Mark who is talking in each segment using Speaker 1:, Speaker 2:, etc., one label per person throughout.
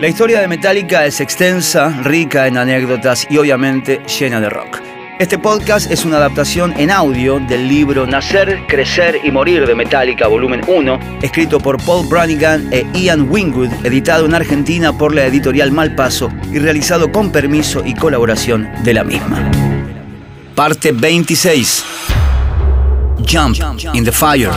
Speaker 1: La historia de Metallica es extensa, rica en anécdotas y obviamente llena de rock. Este podcast es una adaptación en audio del libro Nacer, Crecer y Morir de Metallica, volumen 1, escrito por Paul Branigan e Ian Wingwood, editado en Argentina por la editorial Malpaso y realizado con permiso y colaboración de la misma. Parte 26. Jump in the Fire.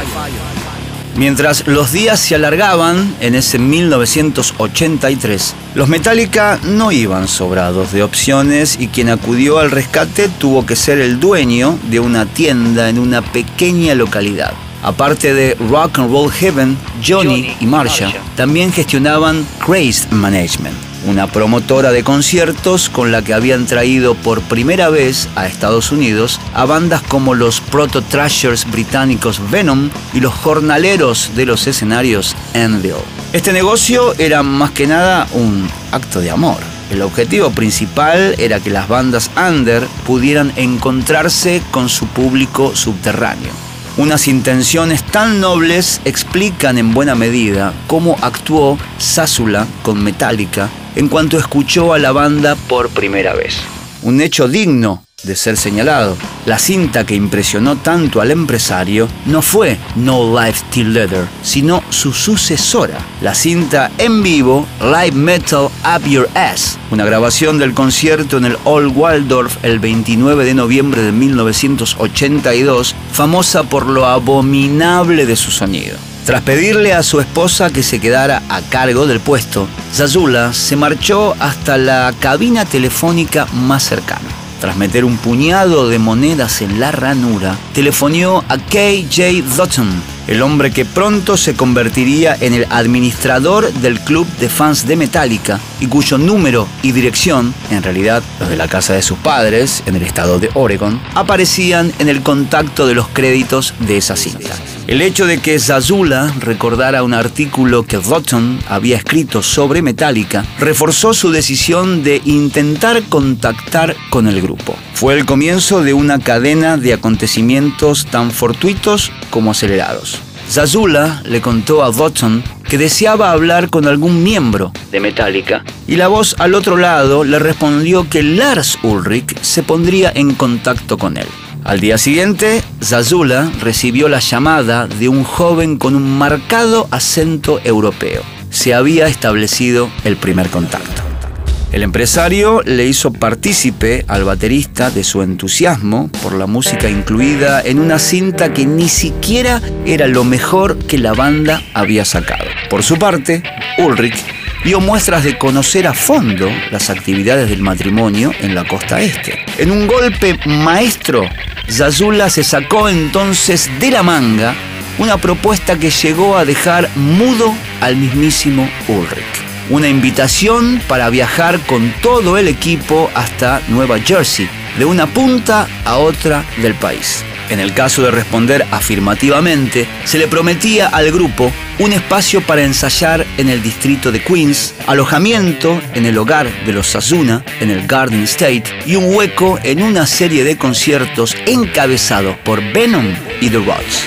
Speaker 1: Mientras los días se alargaban en ese 1983, los Metallica no iban sobrados de opciones y quien acudió al rescate tuvo que ser el dueño de una tienda en una pequeña localidad. Aparte de Rock and Roll Heaven, Johnny y Marsha también gestionaban Crazed Management una promotora de conciertos con la que habían traído por primera vez a Estados Unidos a bandas como los proto-trashers británicos Venom y los jornaleros de los escenarios Anvil. Este negocio era más que nada un acto de amor. El objetivo principal era que las bandas under pudieran encontrarse con su público subterráneo. Unas intenciones tan nobles explican en buena medida cómo actuó Sásula con Metallica en cuanto escuchó a la banda por primera vez. Un hecho digno de ser señalado. La cinta que impresionó tanto al empresario no fue No Life Till Leather, sino su sucesora, la cinta en vivo Live Metal Up Your Ass, una grabación del concierto en el Old Waldorf el 29 de noviembre de 1982, famosa por lo abominable de su sonido. Tras pedirle a su esposa que se quedara a cargo del puesto, Zazula se marchó hasta la cabina telefónica más cercana. Tras meter un puñado de monedas en la ranura, telefonió a K.J. Dutton, el hombre que pronto se convertiría en el administrador del club de fans de Metallica y cuyo número y dirección, en realidad los de la casa de sus padres, en el estado de Oregon, aparecían en el contacto de los créditos de esa cinta. El hecho de que Zazula recordara un artículo que Dutton había escrito sobre Metallica reforzó su decisión de intentar contactar con el grupo. Fue el comienzo de una cadena de acontecimientos tan fortuitos como acelerados. Zazula le contó a Dotson que deseaba hablar con algún miembro de Metallica y la voz al otro lado le respondió que Lars Ulrich se pondría en contacto con él. Al día siguiente, Zazula recibió la llamada de un joven con un marcado acento europeo. Se había establecido el primer contacto. El empresario le hizo partícipe al baterista de su entusiasmo por la música incluida en una cinta que ni siquiera era lo mejor que la banda había sacado. Por su parte, Ulrich dio muestras de conocer a fondo las actividades del matrimonio en la costa este. En un golpe maestro, Zazula se sacó entonces de la manga una propuesta que llegó a dejar mudo al mismísimo Ulrich una invitación para viajar con todo el equipo hasta Nueva Jersey, de una punta a otra del país. En el caso de responder afirmativamente, se le prometía al grupo un espacio para ensayar en el distrito de Queens, alojamiento en el hogar de los Sazuna, en el Garden State, y un hueco en una serie de conciertos encabezados por Venom y The Rods.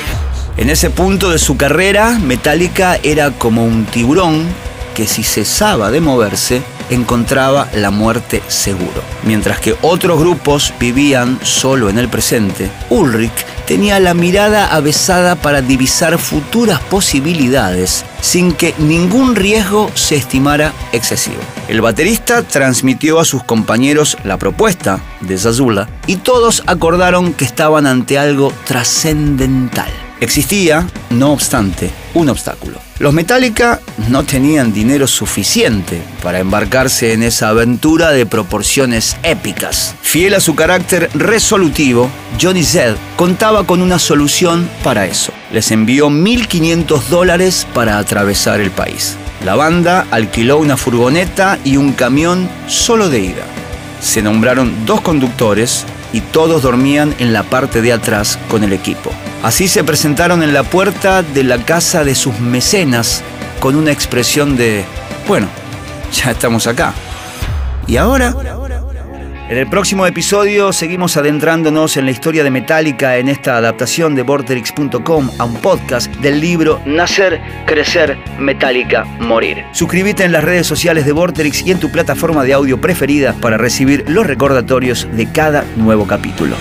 Speaker 1: En ese punto de su carrera, Metallica era como un tiburón que si cesaba de moverse, encontraba la muerte seguro. Mientras que otros grupos vivían solo en el presente, Ulrich tenía la mirada avesada para divisar futuras posibilidades sin que ningún riesgo se estimara excesivo. El baterista transmitió a sus compañeros la propuesta de Zazula y todos acordaron que estaban ante algo trascendental. Existía, no obstante, un obstáculo. Los Metallica no tenían dinero suficiente para embarcarse en esa aventura de proporciones épicas. Fiel a su carácter resolutivo, Johnny Zed contaba con una solución para eso. Les envió 1.500 dólares para atravesar el país. La banda alquiló una furgoneta y un camión solo de ida. Se nombraron dos conductores y todos dormían en la parte de atrás con el equipo. Así se presentaron en la puerta de la casa de sus mecenas con una expresión de, bueno, ya estamos acá. ¿Y ahora? En el próximo episodio seguimos adentrándonos en la historia de Metallica en esta adaptación de Vorterix.com a un podcast del libro Nacer, Crecer, Metallica, Morir. Suscríbete en las redes sociales de Vorterix y en tu plataforma de audio preferida para recibir los recordatorios de cada nuevo capítulo.